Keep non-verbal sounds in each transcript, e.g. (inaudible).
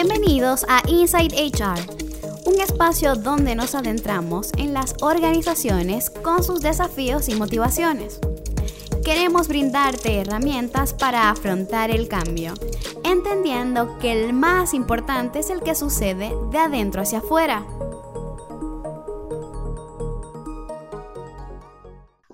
Bienvenidos a Inside HR, un espacio donde nos adentramos en las organizaciones con sus desafíos y motivaciones. Queremos brindarte herramientas para afrontar el cambio, entendiendo que el más importante es el que sucede de adentro hacia afuera.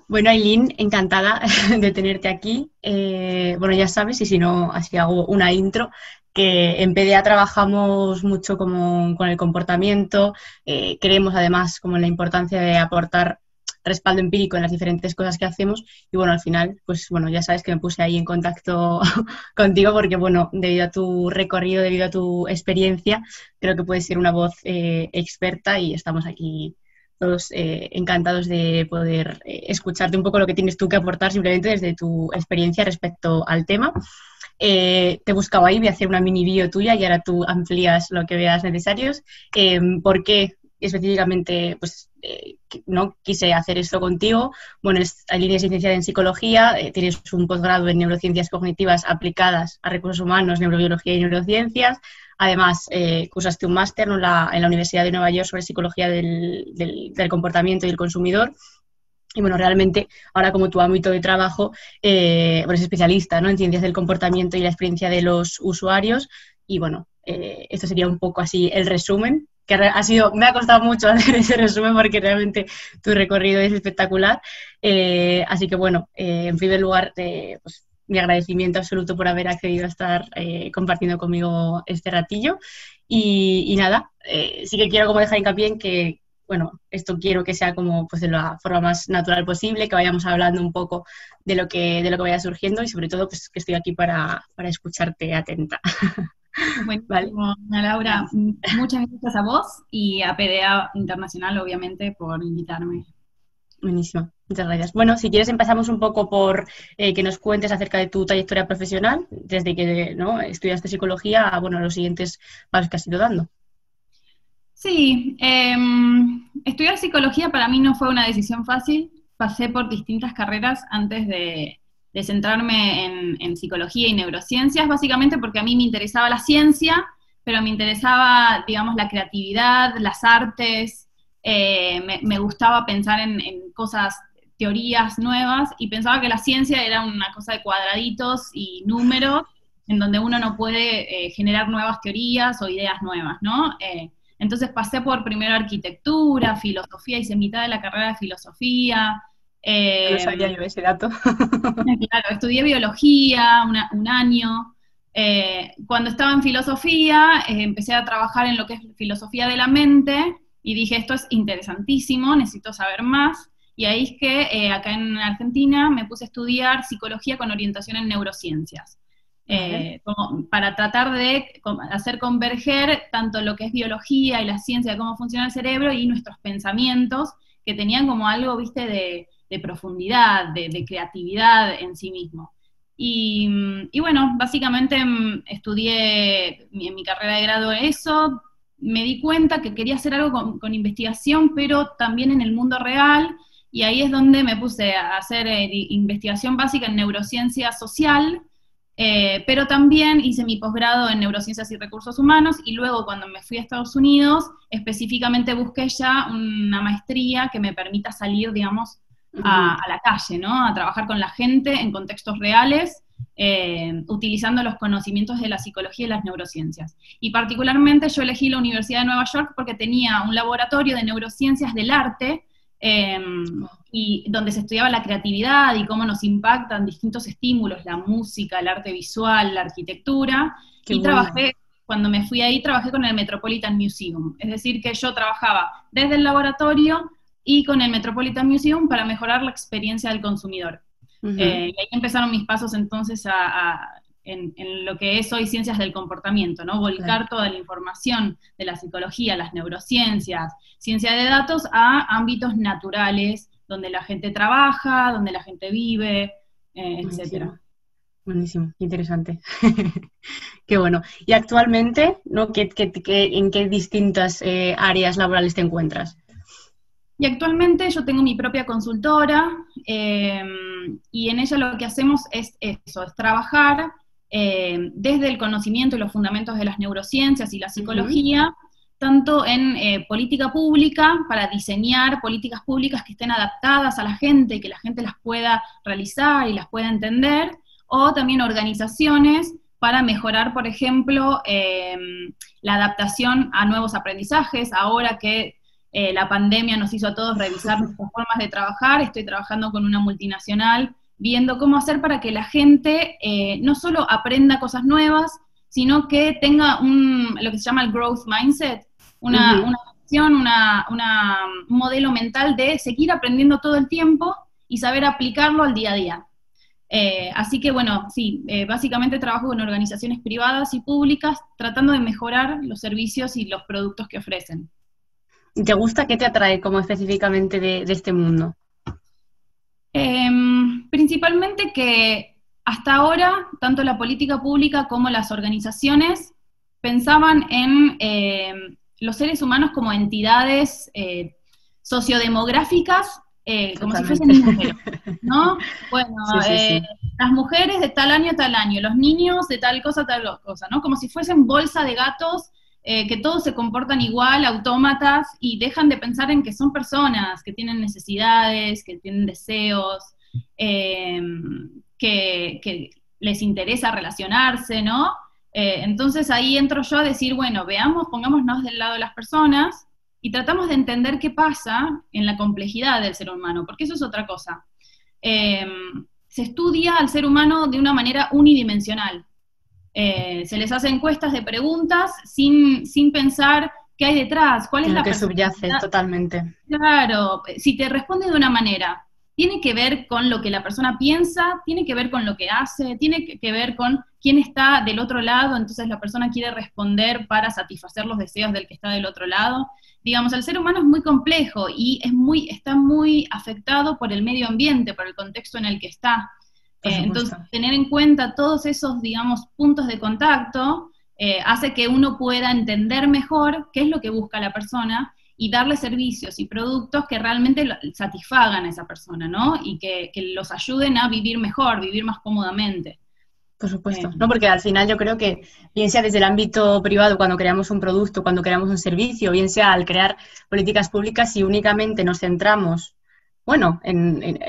Bueno, Aileen, encantada (laughs) de tenerte aquí. Eh, bueno, ya sabes, y si no, así hago una intro, que en PDA trabajamos mucho como, con el comportamiento, eh, creemos además como en la importancia de aportar respaldo empírico en las diferentes cosas que hacemos y bueno, al final, pues bueno, ya sabes que me puse ahí en contacto (laughs) contigo porque bueno, debido a tu recorrido, debido a tu experiencia, creo que puedes ser una voz eh, experta y estamos aquí todos eh, encantados de poder escucharte un poco lo que tienes tú que aportar simplemente desde tu experiencia respecto al tema. Eh, te he buscado ahí, voy a hacer una mini bio tuya y ahora tú amplías lo que veas necesarios. Eh, ¿Por qué específicamente pues, eh, no quise hacer esto contigo? Bueno, es, líneas licenciada en psicología, tienes un posgrado en neurociencias cognitivas aplicadas a recursos humanos, neurobiología y neurociencias. Además, cursaste un máster en la, Universidad de Nueva York sobre psicología del, del comportamiento y del consumidor y bueno, realmente ahora como tu ámbito de trabajo, eh, eres especialista ¿no? en ciencias del comportamiento y la experiencia de los usuarios. Y bueno, eh, esto sería un poco así el resumen, que ha sido, me ha costado mucho (laughs) hacer ese resumen porque realmente tu recorrido es espectacular. Eh, así que bueno, eh, en primer lugar, pues, mi agradecimiento absoluto por haber accedido a estar compartiendo conmigo este ratillo. Y, nada, sí que quiero como dejar hincapié en que, bueno, esto quiero que sea como pues de la forma más natural posible, que vayamos hablando un poco de lo que, de lo que vaya surgiendo y sobre todo pues que estoy aquí para, escucharte atenta. (laughs) Bueno, Laura, muchas gracias a vos y a PDA Internacional, obviamente, por invitarme. Buenísimo, muchas gracias. Bueno, si quieres empezamos un poco por eh, que nos cuentes acerca de tu trayectoria profesional, desde que ¿no? estudiaste psicología a bueno, los siguientes pasos que has ido dando. Sí, em, estudiar psicología para mí no fue una decisión fácil. Pasé por distintas carreras antes de, centrarme en, psicología y neurociencias, básicamente porque a mí me interesaba la ciencia, pero me interesaba, digamos, la creatividad, las artes, eh, me, gustaba pensar en, cosas, teorías nuevas, y pensaba que la ciencia era una cosa de cuadraditos y números, en donde uno no puede eh, generar nuevas teorías o ideas nuevas, ¿no? Eh, entonces pasé por primero arquitectura, filosofía, hice mitad de la carrera de filosofía. Eh, no sabía yo ese dato. (laughs) claro, estudié biología un año. Eh, cuando estaba en filosofía, eh, empecé a trabajar en lo que es filosofía de la mente y dije, esto es interesantísimo, necesito saber más. Y ahí es que acá en Argentina me puse a estudiar psicología con orientación en neurociencias. Eh, para tratar de hacer converger tanto lo que es biología y la ciencia de cómo funciona el cerebro y nuestros pensamientos, que tenían como algo, viste, de, profundidad, de, creatividad en sí mismo. Y, bueno, básicamente mm, estudié en mi carrera de grado eso, me di cuenta que quería hacer algo con, investigación, pero también en el mundo real, y ahí es donde me puse a hacer eh, investigación básica en neurociencia social, eh, pero también hice mi posgrado en neurociencias y recursos humanos y luego cuando me fui a Estados Unidos, específicamente busqué ya una maestría que me permita salir, digamos, a, la calle, ¿no? A trabajar con la gente en contextos reales, eh, utilizando los conocimientos de la psicología y las neurociencias. Y particularmente yo elegí la Universidad de Nueva York porque tenía un laboratorio de neurociencias del arte Em, y donde se estudiaba la creatividad y cómo nos impactan distintos estímulos, la música, el arte visual, la arquitectura. y trabajé, cuando me fui ahí, trabajé con el Metropolitan Museum. Es decir, que yo trabajaba desde el laboratorio y con el Metropolitan Museum para mejorar la experiencia del consumidor. Eh, y ahí empezaron mis pasos entonces a en, lo que es hoy ciencias del comportamiento, ¿no? Volcar toda la información de la psicología, las neurociencias, ciencia de datos a ámbitos naturales, donde la gente trabaja, donde la gente vive, eh, etcétera. Buenísimo, interesante. (laughs) qué bueno. Y actualmente, ¿no? ¿Qué, en qué distintas eh, áreas laborales te encuentras? Y actualmente yo tengo mi propia consultora eh, y en ella lo que hacemos es eso, es trabajar eh, desde el conocimiento y los fundamentos de las neurociencias y la psicología, tanto en eh, política pública, para diseñar políticas públicas que estén adaptadas a la gente, que la gente las pueda realizar y las pueda entender, o también organizaciones para mejorar, por ejemplo, em, la adaptación a nuevos aprendizajes. Ahora que eh, la pandemia nos hizo a todos revisar nuestras formas de trabajar, estoy trabajando con una multinacional viendo cómo hacer para que la gente eh, no solo aprenda cosas nuevas, sino que tenga un, lo que se llama el growth mindset, una, una, un modelo mental de seguir aprendiendo todo el tiempo y saber aplicarlo al día a día. Eh, así que bueno, sí, eh, básicamente trabajo con organizaciones privadas y públicas tratando de mejorar los servicios y los productos que ofrecen. ¿Te gusta? ¿Qué te atrae como específicamente de, este mundo? Em, principalmente que hasta ahora, tanto la política pública como las organizaciones pensaban en em, los seres humanos como entidades eh, sociodemográficas eh, como si fuesen números, ¿no? (laughs) Bueno, eh, las mujeres de tal año a tal año, los niños de tal cosa a tal cosa, ¿no? Como si fuesen bolsa de gatos eh, que todos se comportan igual, autómatas, y dejan de pensar en que son personas, que tienen necesidades, que tienen deseos, que, que, les interesa relacionarse, ¿no? entonces ahí entro yo a decir, bueno, veamos, pongámonos del lado de las personas, y tratamos de entender qué pasa en la complejidad del ser humano, porque eso es otra cosa. Em, se estudia al ser humano de una manera unidimensional. Eh, se les hace encuestas de preguntas sin, sin pensar qué hay detrás, cuál es la que subyace totalmente. Claro, si te responde de una manera, tiene que ver con lo que la persona piensa, tiene que ver con lo que hace, tiene que ver con quién está del otro lado, entonces la persona quiere responder para satisfacer los deseos del que está del otro lado. Digamos, el ser humano es muy complejo y es muy, está muy afectado por el medio ambiente, por el contexto en el que está. Eh, entonces, tener en cuenta todos esos, digamos, puntos de contacto eh, hace que uno pueda entender mejor qué es lo que busca la persona y darle servicios y productos que realmente satisfagan a esa persona, ¿no? Y que, que los ayuden a vivir mejor, vivir más cómodamente. Por supuesto, no, porque al final yo creo que, bien sea desde el ámbito privado, cuando creamos un producto, cuando creamos un servicio, bien sea al crear políticas públicas, si únicamente nos centramos, bueno, en,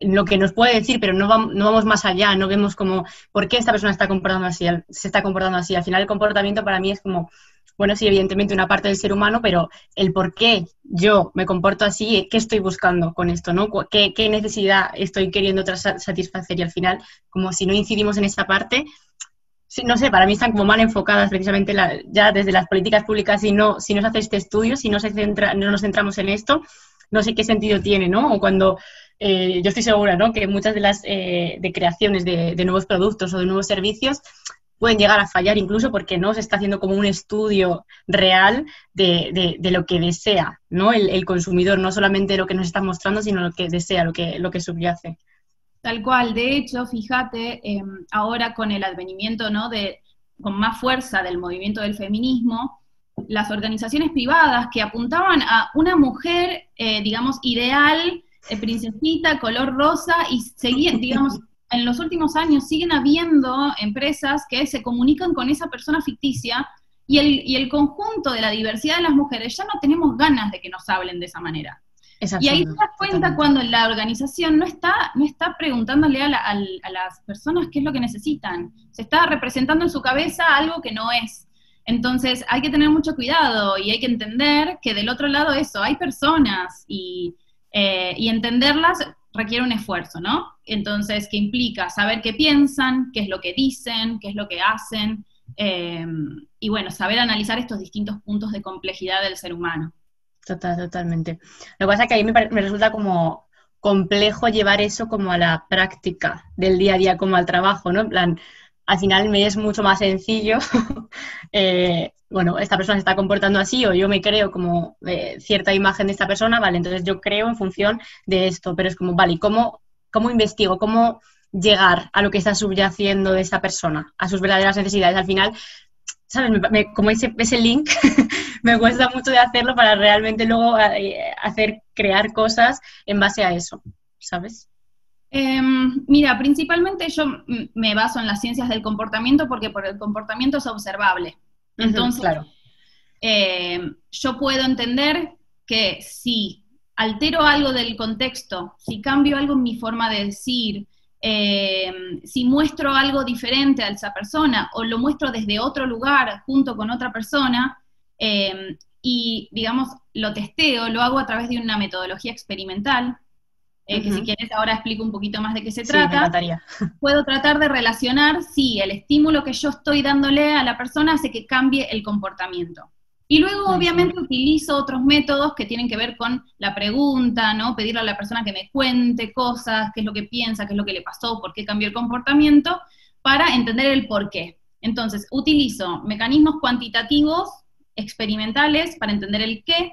lo que nos puede decir, pero no vamos, no vamos más allá, no vemos como, ¿por qué esta persona está comportando así, se está comportando así? Al final el comportamiento para mí es como bueno, sí, evidentemente una parte del ser humano, pero el por qué yo me comporto así, ¿qué estoy buscando con esto? ¿no? ¿Qué, necesidad estoy queriendo satisfacer? Y al final, como si no incidimos en esa parte, no sé, para mí están como mal enfocadas precisamente ya desde las políticas públicas, si no, si no se hace este estudio, si no, se centra, no nos centramos en esto, no sé qué sentido tiene, ¿no? O cuando eh, yo estoy segura, ¿no? Que muchas de las eh, de creaciones de, nuevos productos o de nuevos servicios pueden llegar a fallar incluso porque no se está haciendo como un estudio real de, de, lo que desea ¿no? El, consumidor, no solamente lo que nos está mostrando, sino lo que desea, lo que, lo que subyace. Tal cual, de hecho, fíjate, em, ahora con el advenimiento ¿no? de, con más fuerza del movimiento del feminismo, las organizaciones privadas que apuntaban a una mujer, eh, digamos, ideal, eh, princesita, color rosa, y seguían, digamos, (laughs) en los últimos años siguen habiendo empresas que se comunican con esa persona ficticia y el, y el conjunto de la diversidad de las mujeres ya no tenemos ganas de que nos hablen de esa manera. Y ahí te das cuenta cuando la organización no está, no está preguntándole a, las personas qué es lo que necesitan. Se está representando en su cabeza algo que no es. Entonces hay que tener mucho cuidado y hay que entender que del otro lado eso, hay personas y, eh, y entenderlas requiere un esfuerzo, ¿no? Entonces, ¿qué implica saber qué piensan, qué es lo que dicen, qué es lo que hacen, em, y bueno, saber analizar estos distintos puntos de complejidad del ser humano. Total, totalmente. Lo que pasa es que a mí me, resulta como complejo llevar eso como a la práctica del día a día, como al trabajo, ¿no? Al final me es mucho más sencillo, (laughs) eh, bueno, esta persona se está comportando así o yo me creo como eh, cierta imagen de esta persona, vale, entonces yo creo en función de esto, pero es como, vale, ¿cómo, cómo investigo? ¿Cómo llegar a lo que está subyaciendo de esta persona, a sus verdaderas necesidades? Al final, ¿sabes? como ese, ese link (laughs) me cuesta mucho de hacerlo para realmente luego eh, hacer, crear cosas en base a eso, ¿sabes? Em, mira, principalmente yo me baso en las ciencias del comportamiento porque por el comportamiento es observable. Entonces, em, yo puedo entender que si altero algo del contexto, si cambio algo en mi forma de decir, em, si muestro algo diferente a esa persona o lo muestro desde otro lugar junto con otra persona, y digamos, lo testeo, lo hago a través de una metodología experimental, eh, que si quieres ahora explico un poquito más de qué se trata, (laughs) puedo tratar de relacionar si el estímulo que yo estoy dándole a la persona hace que cambie el comportamiento. Y luego, obviamente, utilizo otros métodos que tienen que ver con la pregunta, ¿no? Pedirle a la persona que me cuente cosas, qué es lo que piensa, qué es lo que le pasó, por qué cambió el comportamiento, para entender el por qué. Entonces, utilizo mecanismos cuantitativos, experimentales, para entender el qué,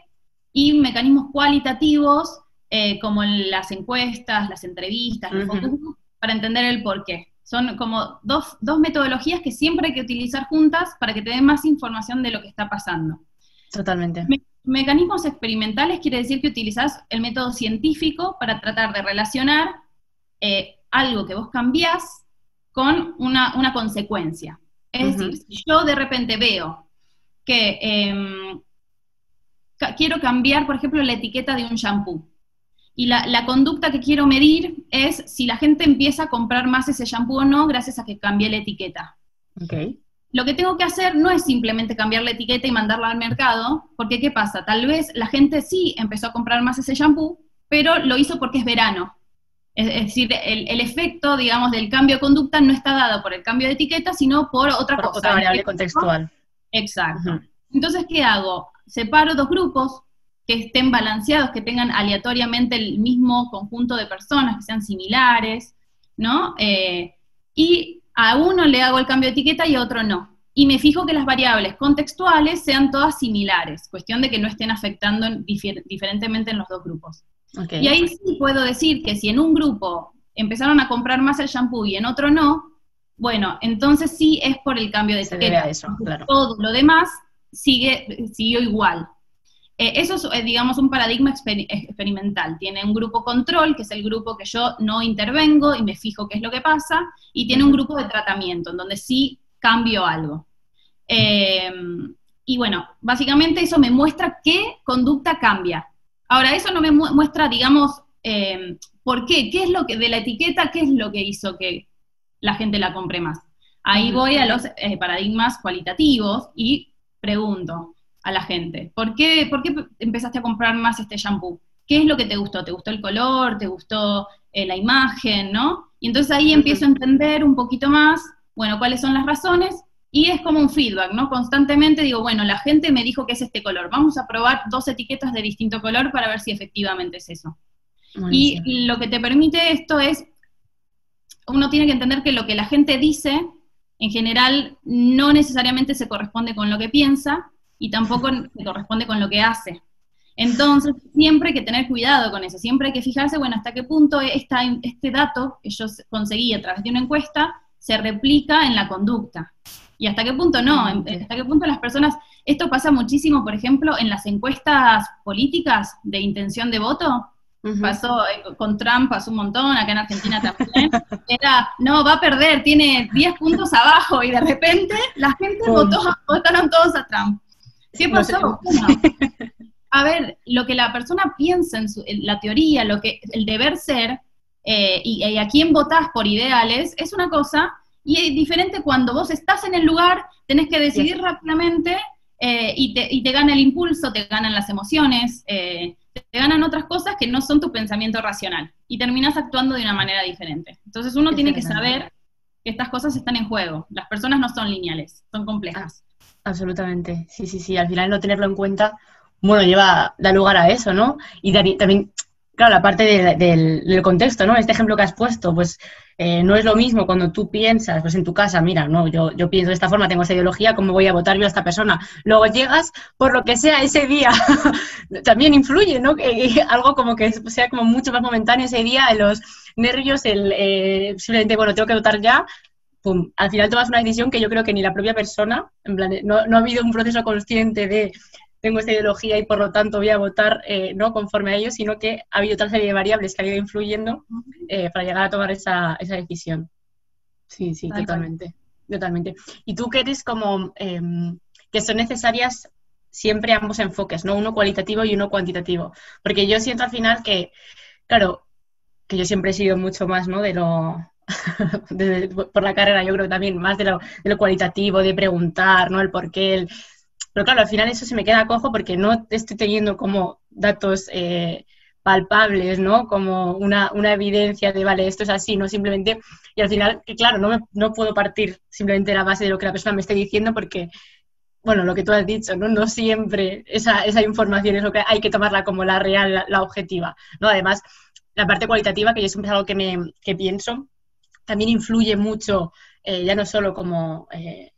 y mecanismos cualitativos eh, como las encuestas, las entrevistas, para entender el por qué. Son como dos, metodologías que siempre hay que utilizar juntas para que te den más información de lo que está pasando. Totalmente. mecanismos experimentales quiere decir que utilizas el método científico para tratar de relacionar eh, algo que vos cambiás con una, consecuencia. Es decir, si yo de repente veo que em, quiero cambiar, por ejemplo, la etiqueta de un shampoo, y la, conducta que quiero medir es si la gente empieza a comprar más ese shampoo o no gracias a que cambié la etiqueta. Okay. Lo que tengo que hacer no es simplemente cambiar la etiqueta y mandarla al mercado, porque ¿qué pasa? Tal vez la gente sí empezó a comprar más ese shampoo, pero lo hizo porque es verano. Es, decir, el, efecto, digamos, del cambio de conducta no está dado por el cambio de etiqueta, sino por otra cosa. Otra variable contextual. Exacto. Entonces, ¿qué hago? Separo dos grupos, que estén balanceados, que tengan aleatoriamente el mismo conjunto de personas, que sean similares, ¿no? Eh, y a uno le hago el cambio de etiqueta y a otro no. Y me fijo que las variables contextuales sean todas similares, cuestión de que no estén afectando diferentemente en los dos grupos. Y ahí sí puedo decir que si en un grupo empezaron a comprar más el shampoo y en otro no, bueno, entonces sí es por el cambio de etiqueta. Eso, claro. Todo lo demás sigue, siguió igual. Eh, eso es, eh, digamos, un paradigma experimental. Tiene un grupo control, que es el grupo que yo no intervengo y me fijo qué es lo que pasa, y tiene un grupo de tratamiento, en donde sí cambio algo. Em, y bueno, básicamente eso me muestra qué conducta cambia. Ahora, eso no me muestra, digamos, em, por qué, qué es lo que, de la etiqueta, qué es lo que hizo que la gente la compre más. Ahí voy a los eh, paradigmas cualitativos y pregunto, a la gente. ¿Por qué, ¿Por qué empezaste a comprar más este shampoo? ¿Qué es lo que te gustó? ¿Te gustó el color? ¿Te gustó eh, la imagen? ¿No? Y entonces ahí empiezo a entender un poquito más, bueno, cuáles son las razones, y es como un feedback, ¿no? Constantemente digo, bueno, la gente me dijo que es este color, vamos a probar dos etiquetas de distinto color para ver si efectivamente es eso. Y lo que te permite esto es, uno tiene que entender que lo que la gente dice, en general, no necesariamente se corresponde con lo que piensa, y tampoco se corresponde con lo que hace. Entonces, siempre hay que tener cuidado con eso, siempre hay que fijarse, bueno, hasta qué punto esta, este dato que yo conseguí a través de una encuesta se replica en la conducta. Y hasta qué punto no, hasta qué punto las personas, esto pasa muchísimo, por ejemplo, en las encuestas políticas de intención de voto, pasó eh, con Trump, pasó un montón, acá en Argentina también, (laughs) era, no, va a perder, tiene 10 puntos abajo, y de repente la gente votó, votaron todos a Trump. ¿Qué pasó? a ver, lo que la persona piensa en, la teoría, lo que el deber ser, eh, y, a quién votás por ideales, es una cosa, y es diferente cuando vos estás en el lugar, tenés que decidir rápidamente eh, y, te, y, te, gana el impulso, te ganan las emociones, eh, te ganan otras cosas que no son tu pensamiento racional, y terminas actuando de una manera diferente. Entonces uno tiene que saber que estas cosas están en juego. Las personas no son lineales, son complejas. Absolutamente, sí, sí, sí. Al final no tenerlo en cuenta, bueno, lleva, da lugar a eso, ¿no? Y también, claro, la parte del, contexto, ¿no? Este ejemplo que has puesto, pues eh, no es lo mismo cuando tú piensas, pues en tu casa, mira, no, yo, yo pienso de esta forma, tengo esa ideología, ¿cómo voy a votar yo a esta persona? Luego llegas, por lo que sea, ese día (laughs) también influye, ¿no? Que, algo como que sea como mucho más momentáneo ese día, los nervios, el eh, simplemente, bueno, tengo que votar ya, al final tomas una decisión que yo creo que ni la propia persona, en plan, no, ha habido un proceso consciente de tengo esta ideología y por lo tanto voy a votar eh, no conforme a ello, sino que ha habido otra serie de variables que han ido influyendo eh, para llegar a tomar esa, esa decisión. Sí, sí, totalmente, totalmente. Y tú que eres como em, que son necesarias siempre ambos enfoques, ¿no? Uno cualitativo y uno cuantitativo. Porque yo siento al final que, claro, que yo siempre he sido mucho más, ¿no? De lo, (laughs) por la carrera, yo creo que también más de lo, de lo, cualitativo, de preguntar, ¿no? El por qué, el... Pero claro, al final eso se me queda cojo porque no estoy teniendo como datos eh, palpables, ¿no? Como una, una, evidencia de, vale, esto es así, no simplemente... Y al final, claro, no, me, no puedo partir simplemente de la base de lo que la persona me esté diciendo porque bueno, lo que tú has dicho, ¿no? No siempre esa, esa información es lo que hay que tomarla como la real, la, objetiva, ¿no? Además, la parte cualitativa, que yo siempre es algo que, me, que pienso, también influye mucho, eh, ya no solo como eh,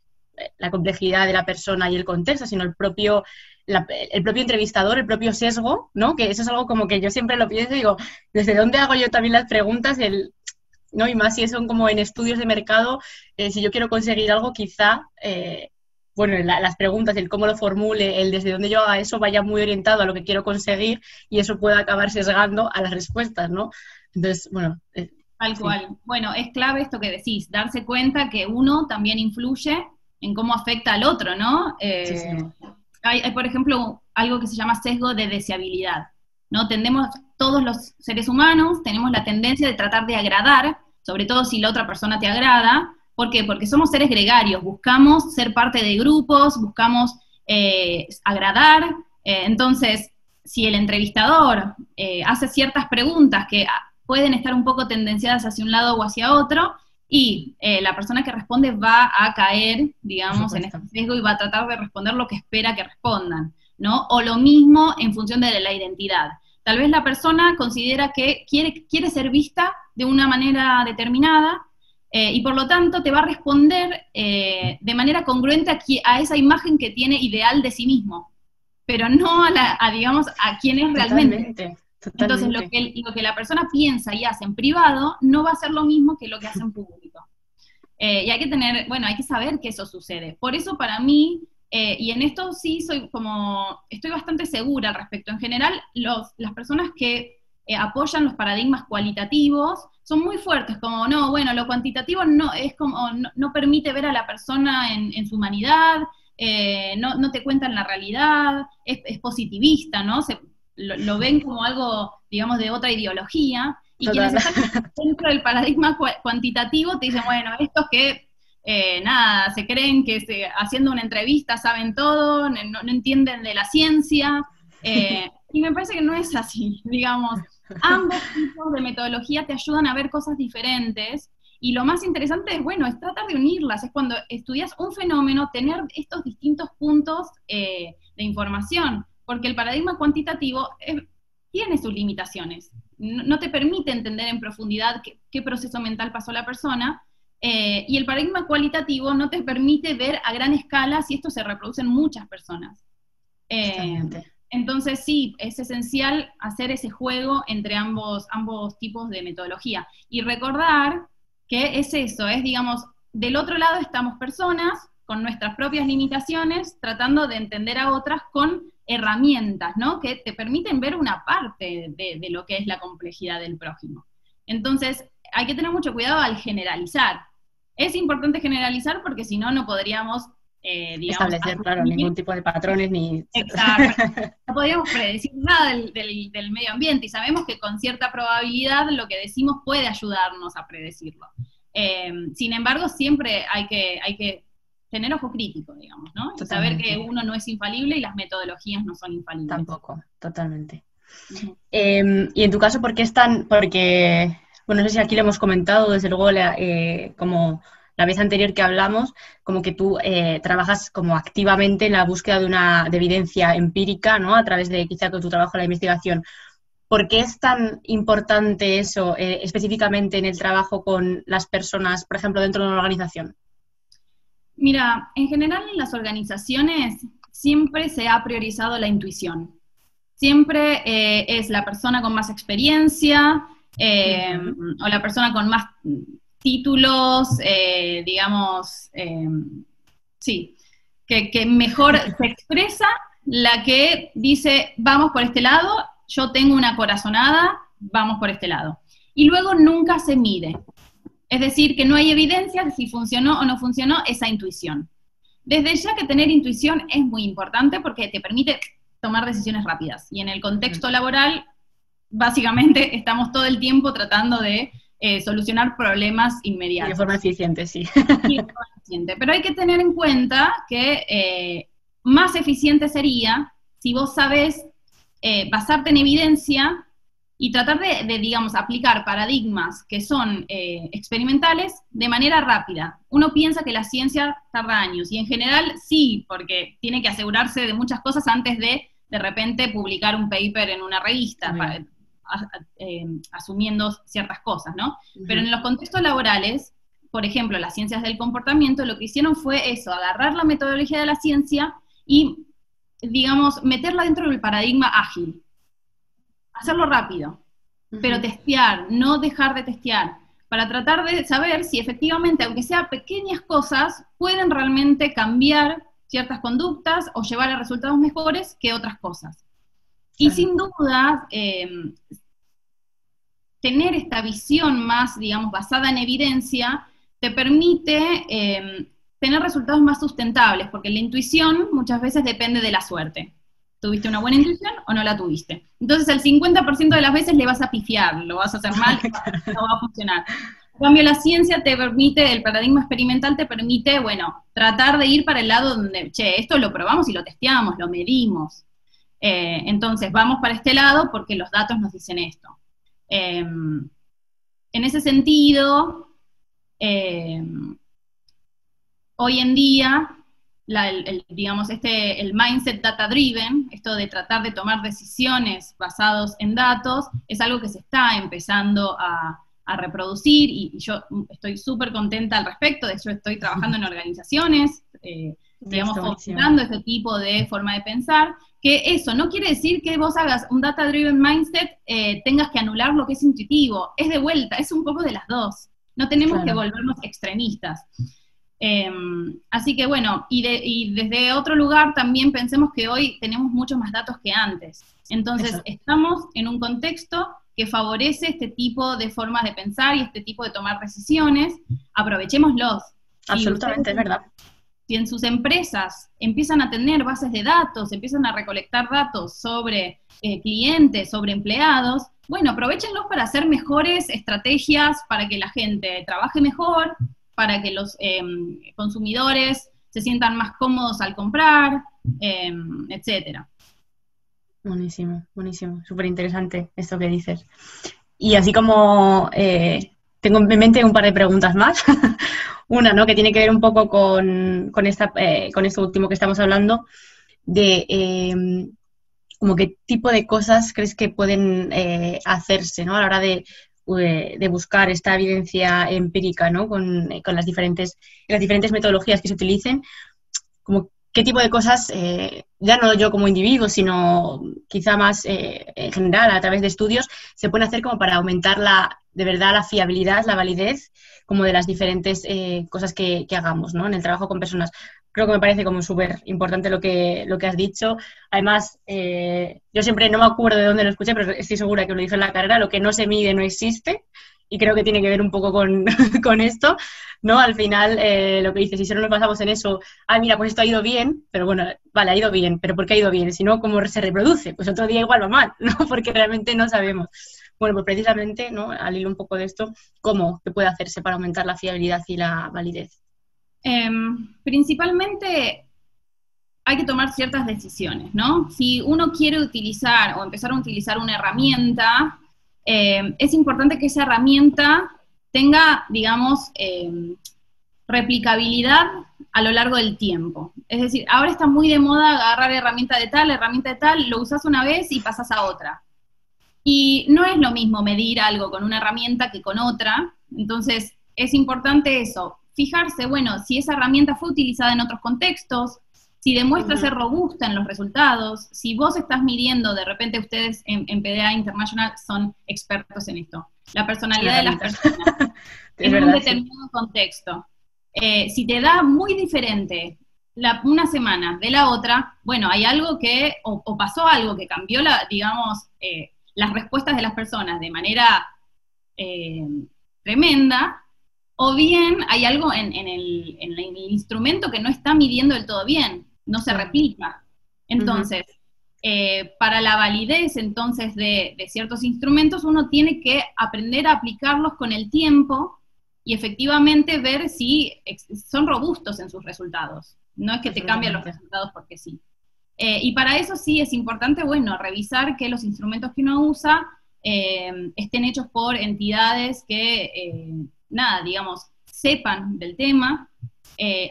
la complejidad de la persona y el contexto, sino el propio, el propio entrevistador, el propio sesgo, ¿no? Que eso es algo como que yo siempre lo pienso y digo, ¿desde dónde hago yo también las preguntas? El, ¿no? Y más si son como en estudios de mercado, eh, si yo quiero conseguir algo, quizá bueno, las preguntas, el cómo lo formule, el desde dónde yo haga eso, vaya muy orientado a lo que quiero conseguir y eso pueda acabar sesgando a las respuestas, ¿no? Entonces, bueno. Eh, Tal cual. Bueno, es clave esto que decís, darse cuenta que uno también influye en cómo afecta al otro, ¿no? Eh, hay, por ejemplo, algo que se llama sesgo de deseabilidad, ¿no? Tendemos, todos los seres humanos tenemos la tendencia de tratar de agradar, sobre todo si la otra persona te agrada, ¿Por qué? Porque somos seres gregarios, buscamos ser parte de grupos, buscamos eh, agradar. Eh, entonces, si el entrevistador hace ciertas preguntas que ah, pueden estar un poco tendenciadas hacia un lado o hacia otro, y la persona que responde va a caer, digamos, en este sesgo y va a tratar de responder lo que espera que respondan, ¿no? O lo mismo en función de la identidad. Tal vez la persona considera que quiere, quiere ser vista de una manera determinada, eh, y por lo tanto te va a responder eh, de manera congruente a, esa imagen que tiene ideal de sí mismo, pero no a, la, digamos, a quién es realmente. Entonces, lo que, lo que la persona piensa y hace en privado no va a ser lo mismo que lo que hace en público. Eh, y hay que tener, bueno, hay que saber que eso sucede. Por eso para mí, y en esto sí soy como, estoy bastante segura al respecto. En general, los, las personas que apoyan los paradigmas cualitativos son muy fuertes, como no, bueno, lo cuantitativo no es como no, permite ver a la persona en, su humanidad, eh, no, no, te cuentan la realidad, es, positivista, ¿no? Se, lo, ven como algo, digamos, de otra ideología, y quienes están dentro del paradigma cuantitativo te dicen, bueno, estos que eh, nada, se creen que haciendo una entrevista saben todo, no, entienden de la ciencia, eh, y me parece que no es así, digamos. Ambos tipos de metodología te ayudan a ver cosas diferentes y lo más interesante es, bueno, es tratar de unirlas, es cuando estudias un fenómeno, tener estos distintos puntos eh, de información, porque el paradigma cuantitativo tiene sus limitaciones, no, te permite entender en profundidad qué, proceso mental pasó la persona, eh, y el paradigma cualitativo no te permite ver a gran escala si esto se reproduce en muchas personas. Eh, entonces sí, es esencial hacer ese juego entre ambos, ambos tipos de metodología. Y recordar que es eso, es digamos, del otro lado estamos personas con nuestras propias limitaciones, tratando de entender a otras con herramientas, ¿no? Que te permiten ver una parte de, de lo que es la complejidad del prójimo. Entonces, hay que tener mucho cuidado al generalizar. Es importante generalizar porque si no, no podríamos eh, establecer, claro, ningún tipo de patrones ni... Exacto. No podríamos predecir nada del, medio ambiente y sabemos que con cierta probabilidad lo que decimos puede ayudarnos a predecirlo. Eh, sin embargo, siempre hay que, hay que tener ojo crítico, digamos, ¿no? saber que uno no es infalible y las metodologías no son infalibles. Tampoco, totalmente. Em, y en tu caso, ¿por qué están? Porque, bueno, no sé si aquí lo hemos comentado, desde luego, eh, como la vez anterior que hablamos, como que tú eh, trabajas como activamente en la búsqueda de una evidencia empírica, ¿no? A través de quizá tu trabajo en la investigación. ¿Por qué es tan importante eso eh, específicamente en el trabajo con las personas, por ejemplo, dentro de una organización? Mira, en general en las organizaciones siempre se ha priorizado la intuición. Siempre eh, es la persona con más experiencia o la persona con más títulos, eh, digamos, eh, sí, que, mejor se expresa, la que dice, vamos por este lado, yo tengo una corazonada, vamos por este lado. Y luego nunca se mide. Es decir, que no hay evidencia de si funcionó o no funcionó esa intuición. Desde ya que tener intuición es muy importante porque te permite tomar decisiones rápidas. Y en el contexto laboral, básicamente (laughs) estamos todo el tiempo tratando de eh, solucionar problemas inmediatos. de forma eficiente, sí. Pero hay que tener en cuenta que eh, más eficiente sería si vos sabés eh, basarte en evidencia y tratar de, digamos, aplicar paradigmas que son experimentales de manera rápida. Uno piensa que la ciencia tarda años y en general sí, porque tiene que asegurarse de muchas cosas antes de de repente publicar un paper en una revista eh, asumiendo ciertas cosas, ¿no? Pero en los contextos laborales, por ejemplo, las ciencias del comportamiento, lo que hicieron fue eso, agarrar la metodología de la ciencia y, digamos, meterla dentro del paradigma ágil. Hacerlo rápido, pero testear, no dejar de testear, para tratar de saber si efectivamente, aunque sean pequeñas cosas, pueden realmente cambiar ciertas conductas o llevar a resultados mejores que otras cosas. Y sin duda, em, tener esta visión más, digamos, basada en evidencia, te permite em, tener resultados más sustentables, porque la intuición muchas veces depende de la suerte. ¿Tuviste una buena intuición o no la tuviste? Entonces, el 50% de las veces le vas a pifiar, lo vas a hacer mal, (laughs) no va a funcionar. En cambio, la ciencia te permite, el paradigma experimental te permite, bueno, tratar de ir para el lado donde, che, esto lo probamos y lo testeamos, lo medimos. Eh, entonces, vamos para este lado porque los datos nos dicen esto. Em, en ese sentido, em, hoy en día, el, digamos, este, el mindset data driven, esto de tratar de tomar decisiones basados en datos, es algo que se está empezando a, reproducir y, yo estoy súper contenta al respecto, de hecho estoy trabajando en organizaciones, eh, digamos, fomentando este tipo de forma de pensar, que eso no quiere decir que vos hagas un data-driven mindset, eh, tengas que anular lo que es intuitivo, es de vuelta, es un poco de las dos, no tenemos que volvernos extremistas. Em, así que bueno, y, desde otro lugar también pensemos que hoy tenemos muchos más datos que antes. Entonces, estamos en un contexto que favorece este tipo de formas de pensar y este tipo de tomar decisiones, aprovechémoslos. Absolutamente, es verdad si en sus empresas empiezan a tener bases de datos, empiezan a recolectar datos sobre eh, clientes, sobre empleados, bueno, aprovechenlos para hacer mejores estrategias para que la gente trabaje mejor, para que los em, consumidores se sientan más cómodos al comprar, em, etcétera. Buenísimo, buenísimo, súper interesante esto que dices. Y así como eh, tengo en mente un par de preguntas más. (laughs) Una, ¿no? Que tiene que ver un poco con, con, eh, esto último que estamos hablando, de em, como qué tipo de cosas crees que pueden eh, hacerse, ¿no? A la hora de, eh, de buscar esta evidencia empírica, ¿no? Con, con, las, diferentes, las diferentes metodologías que se utilicen, como qué tipo de cosas, ya no yo como individuo, sino quizá más en general a través de estudios, se pueden hacer como para aumentar la, de verdad la fiabilidad, la validez como de las diferentes eh, cosas que, hagamos ¿no? en el trabajo con personas. Creo que me parece como súper importante lo que, lo que has dicho. Además, eh, yo siempre no me acuerdo de dónde lo escuché, pero estoy segura que lo dije en la carrera, lo que no se mide no existe. Y creo que tiene que ver un poco con, (laughs) esto, ¿no? Al final, eh, lo que dices, si solo nos basamos en eso, ah, mira, pues esto ha ido bien, pero bueno, vale, ha ido bien, pero ¿por qué ha ido bien? Si no, ¿cómo se reproduce? Pues otro día igual va mal, (laughs) ¿no? Porque realmente no sabemos. Bueno, pues precisamente, ¿no? al hilo un poco de esto, ¿cómo se puede hacerse para aumentar la fiabilidad y la validez? Em, principalmente hay que tomar ciertas decisiones, ¿no? Si uno quiere utilizar o empezar a utilizar una herramienta, em, es importante que esa herramienta tenga, digamos, em, replicabilidad a lo largo del tiempo. Es decir, ahora está muy de moda agarrar herramienta de tal, herramienta de tal, lo usas una vez y pasas a otra. Y no es lo mismo medir algo con una herramienta que con otra, entonces es importante eso, fijarse, bueno, si esa herramienta fue utilizada en otros contextos, si demuestra ser robusta en los resultados, si vos estás midiendo, de repente ustedes en, PDA International son expertos en esto, la personalidad de las personas (laughs) en un determinado contexto. Eh, si te da muy diferente una semana de la otra, bueno, hay algo que, o, pasó algo que cambió, la, digamos, eh, las respuestas de las personas de manera eh, tremenda, o bien hay algo en, el, instrumento que no está midiendo del todo bien, no se replica. Entonces, eh, para la validez entonces de, ciertos instrumentos, uno tiene que aprender a aplicarlos con el tiempo y efectivamente ver si son robustos en sus resultados. No es que te cambien los resultados porque sí. Eh, y para eso sí es importante, bueno, revisar que los instrumentos que uno usa eh, estén hechos por entidades que, nada, digamos, sepan del tema,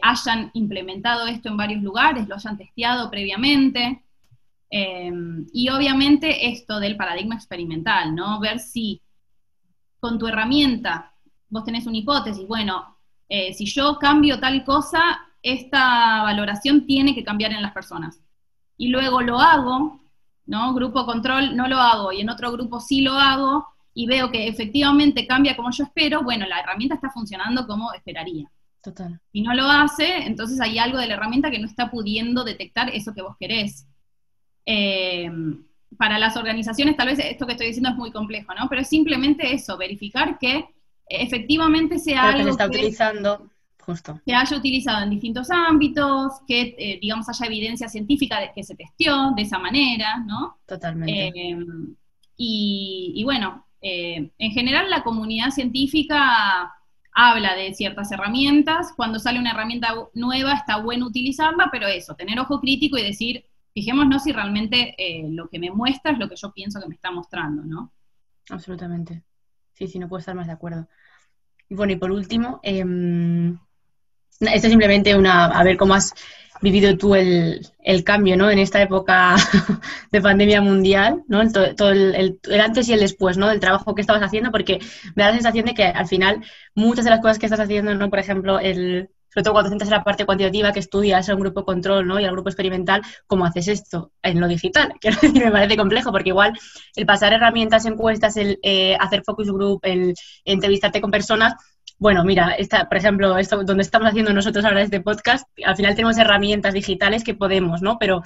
hayan implementado esto en varios lugares, lo hayan testeado previamente, Em, y obviamente esto del paradigma experimental, ¿no? Ver si con tu herramienta vos tenés una hipótesis, bueno, eh, si yo cambio tal cosa, esta valoración tiene que cambiar en las personas. Y luego lo hago, ¿no? Grupo control no lo hago y en otro grupo sí lo hago y veo que efectivamente cambia como yo espero, bueno, la herramienta está funcionando como esperaría. Total. Si no lo hace, entonces hay algo de la herramienta que no está pudiendo detectar eso que vos querés. Eh, para las organizaciones tal vez esto que estoy diciendo es muy complejo, ¿no? Pero es simplemente eso, verificar que efectivamente sea algo que se está utilizando justo. Se haya utilizado en distintos ámbitos, que eh, digamos haya evidencia científica de que se testió de esa manera, ¿no? Totalmente. Eh, y, bueno, en general la comunidad científica habla de ciertas herramientas, cuando sale una herramienta nueva está bueno utilizarla, pero eso, tener ojo crítico y decir, fijémonos si realmente eh, lo que me muestra es lo que yo pienso que me está mostrando, ¿no? Absolutamente. Sí, sí, no puedo estar más de acuerdo. Y bueno, y por último, eh, es simplemente una, a ver cómo has vivido tú el, cambio, ¿no? En esta época (laughs) de pandemia mundial, ¿no? Todo, el, antes y el después, ¿no? Del trabajo que estabas haciendo, porque me da la sensación de que al final muchas de las cosas que estás haciendo, ¿no? Por ejemplo, el, sobre todo cuando centras en la parte cuantitativa que estudias a un grupo control ¿no? y al grupo experimental, ¿cómo haces esto en lo digital? (laughs) Decir, me parece complejo porque igual el pasar herramientas, encuestas, el eh, hacer focus group, el entrevistarte con personas, bueno, mira, esta, por ejemplo, esto donde estamos haciendo nosotros ahora este podcast, al final tenemos herramientas digitales que podemos, ¿no? Pero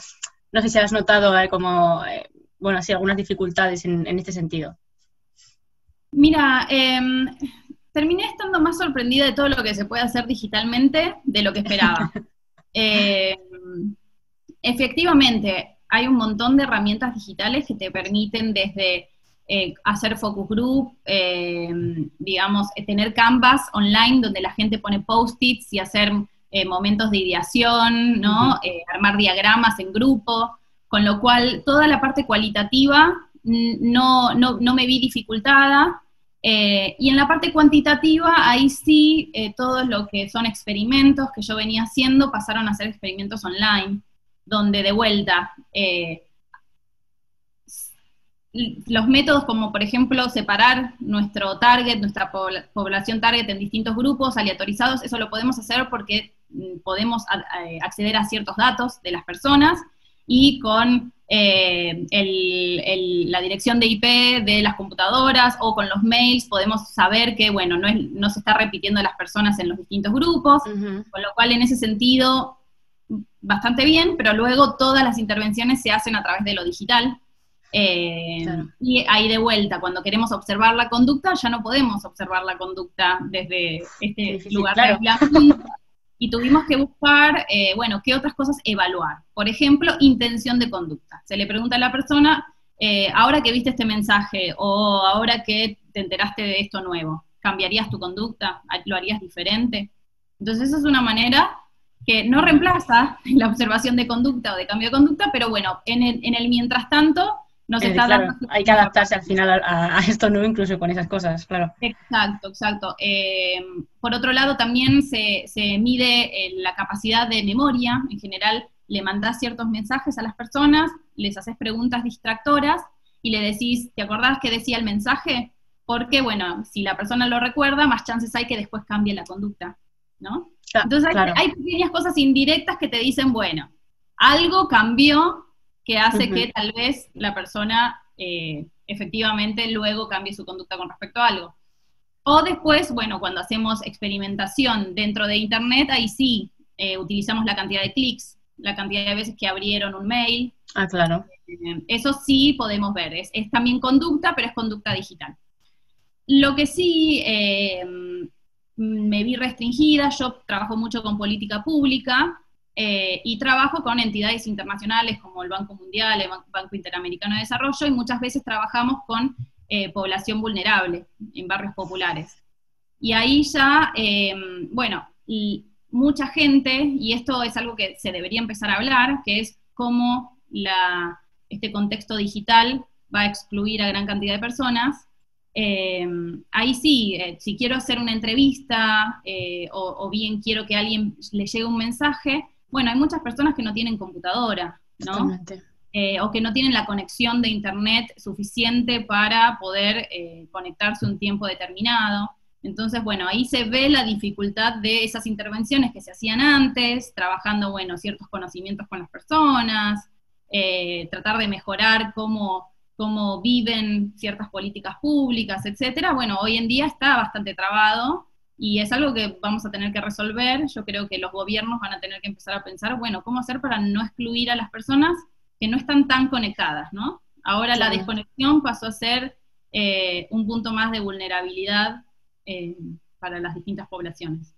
no sé si has notado eh, como, eh, bueno, así algunas dificultades en, en este sentido. Mira, eh, terminé estando más sorprendida de todo lo que se puede hacer digitalmente de lo que esperaba. (laughs) Eh, efectivamente, hay un montón de herramientas digitales que te permiten desde eh, hacer focus group, eh, digamos, tener canvas online donde la gente pone post-its y hacer momentos de ideación, ¿no? armar diagramas en grupo, con lo cual toda la parte cualitativa no, no, no me vi dificultada, eh, y en la parte cuantitativa, ahí sí, eh, todos lo que son experimentos que yo venía haciendo pasaron a ser experimentos online, donde de vuelta, eh, los métodos como por ejemplo separar nuestro target, nuestra población target en distintos grupos aleatorizados, eso lo podemos hacer porque mm, podemos acceder a ciertos datos de las personas y con eh, la dirección de IP de las computadoras o con los mails podemos saber que, bueno, no, no se está repitiendo las personas en los distintos grupos, con lo cual en ese sentido bastante bien, pero luego todas las intervenciones se hacen a través de lo digital. Eh, y ahí de vuelta, cuando queremos observar la conducta, ya no podemos observar la conducta desde este lugar de y tuvimos que buscar, eh, bueno, qué otras cosas evaluar. Por ejemplo, intención de conducta. Se le pregunta a la persona, eh, ahora que viste este mensaje o ahora que te enteraste de esto nuevo, ¿cambiarías tu conducta? ¿Lo harías diferente? Entonces, esa es una manera que no reemplaza (laughs) la observación de conducta o de cambio de conducta, pero bueno, en el, en el mientras tanto, hay que adaptarse al final a, esto nuevo incluso con esas cosas, claro. Exacto, exacto. Eh, por otro lado, también se, mide eh, la capacidad de memoria. En general, le mandás ciertos mensajes a las personas, les haces preguntas distractoras y le decís, ¿te acordás que decía el mensaje? Porque, bueno, si la persona lo recuerda, más chances hay que después cambie la conducta, ¿no? Entonces hay pequeñas cosas indirectas que te dicen, bueno, algo cambió que hace que tal vez la persona eh, efectivamente luego cambie su conducta con respecto a algo. O después, bueno, cuando hacemos experimentación dentro de Internet, ahí sí, eh, utilizamos la cantidad de clics, la cantidad de veces que abrieron un mail. Ah, claro. Eh, eso sí podemos ver, es, también conducta, pero es conducta digital. Lo que sí eh, me vi restringida, yo trabajo mucho con política pública y trabajo con entidades internacionales como el Banco Mundial, el Banco Interamericano de Desarrollo, y muchas veces trabajamos con población vulnerable en barrios populares. Y ahí ya, bueno, y mucha gente, y esto es algo que se debería empezar a hablar, que es cómo este contexto digital va a excluir a gran cantidad de personas. Eh, ahí sí, eh, si quiero hacer una entrevista eh, o, bien quiero que alguien le llegue un mensaje, bueno, hay muchas personas que no tienen computadora, ¿no? o que no tienen la conexión de internet suficiente para poder conectarse un tiempo determinado. Entonces, bueno, ahí se ve la dificultad de esas intervenciones que se hacían antes, trabajando, bueno, ciertos conocimientos con las personas, eh, tratar de mejorar cómo, cómo viven ciertas políticas públicas, etcétera. Bueno, hoy en día está bastante trabado y es algo que vamos a tener que resolver. Yo creo que los gobiernos van a tener que empezar a pensar, bueno, ¿cómo hacer para no excluir a las personas que no están tan conectadas, ¿no? Ahora la desconexión pasó a ser eh, un punto más de vulnerabilidad eh, para las distintas poblaciones.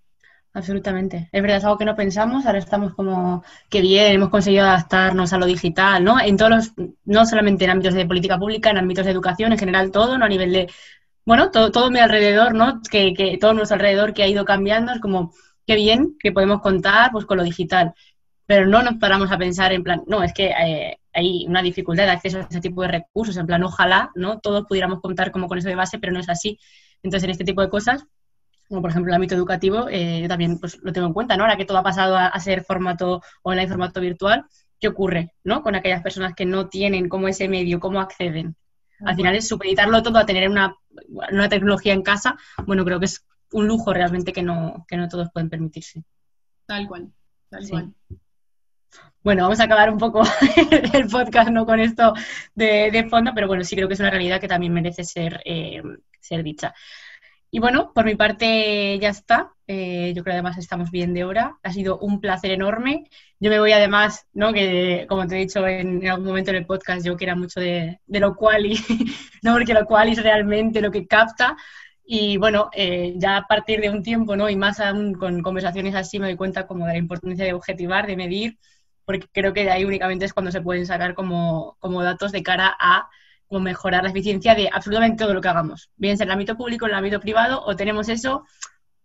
Absolutamente. Es verdad, es algo que no pensamos, ahora estamos como que bien, hemos conseguido adaptarnos a lo digital, ¿no? En todos los, no solamente en ámbitos de política pública, en ámbitos de educación, en general todo, ¿no? A nivel de, bueno, todo, todo mi alrededor, ¿no? Que, que todo nuestro alrededor que ha ido cambiando, es como, qué bien que podemos contar pues con lo digital. Pero no nos paramos a pensar en plan, no, es que eh, hay una dificultad de acceso a ese tipo de recursos, en plan, ojalá, ¿no? Todos pudiéramos contar como con eso de base, pero no es así. Entonces, en este tipo de cosas, como por ejemplo el ámbito educativo, eh, yo también pues, lo tengo en cuenta, ¿no? Ahora que todo ha pasado a, ser formato online, formato virtual, ¿qué ocurre, ¿no? Con aquellas personas que no tienen como ese medio, cómo acceden. Al final es supeditarlo todo a tener una, una tecnología en casa, bueno, creo que es un lujo realmente que no, que no todos pueden permitirse. Tal cual, tal cual. Bueno, vamos a acabar un poco (laughs) el podcast ¿no? con esto de, fondo, pero bueno, sí creo que es una realidad que también merece ser, eh, ser dicha. Y bueno, por mi parte ya está. Eh, yo creo que además estamos bien de hora. Ha sido un placer enorme. Yo me voy además, ¿no? Que como te he dicho en, algún momento en el podcast, yo que era mucho de, lo cual y (laughs) no porque lo cual es realmente lo que capta. Y bueno, eh, ya a partir de un tiempo, ¿no? Y más aún con conversaciones así me doy cuenta como de la importancia de objetivar, de medir porque creo que de ahí únicamente es cuando se pueden sacar como, datos de cara a mejorar la eficiencia de absolutamente todo lo que hagamos, bien sea en el ámbito público, en el ámbito privado, o tenemos eso,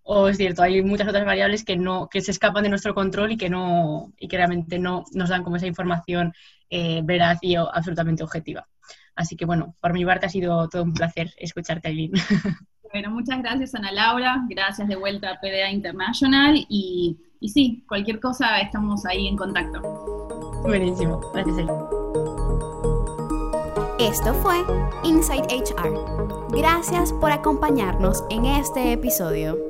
o es cierto, hay muchas otras variables que no, que se escapan de nuestro control y que no, y que realmente no nos dan como esa información eh, veraz y absolutamente objetiva. Así que bueno, por mi parte ha sido todo un placer escucharte, Aileen. (laughs) Bueno, muchas gracias Ana Laura, gracias de vuelta a PDA International y y sí, cualquier cosa estamos ahí en contacto. Buenísimo, gracias. Esto fue Inside HR. Gracias por acompañarnos en este episodio.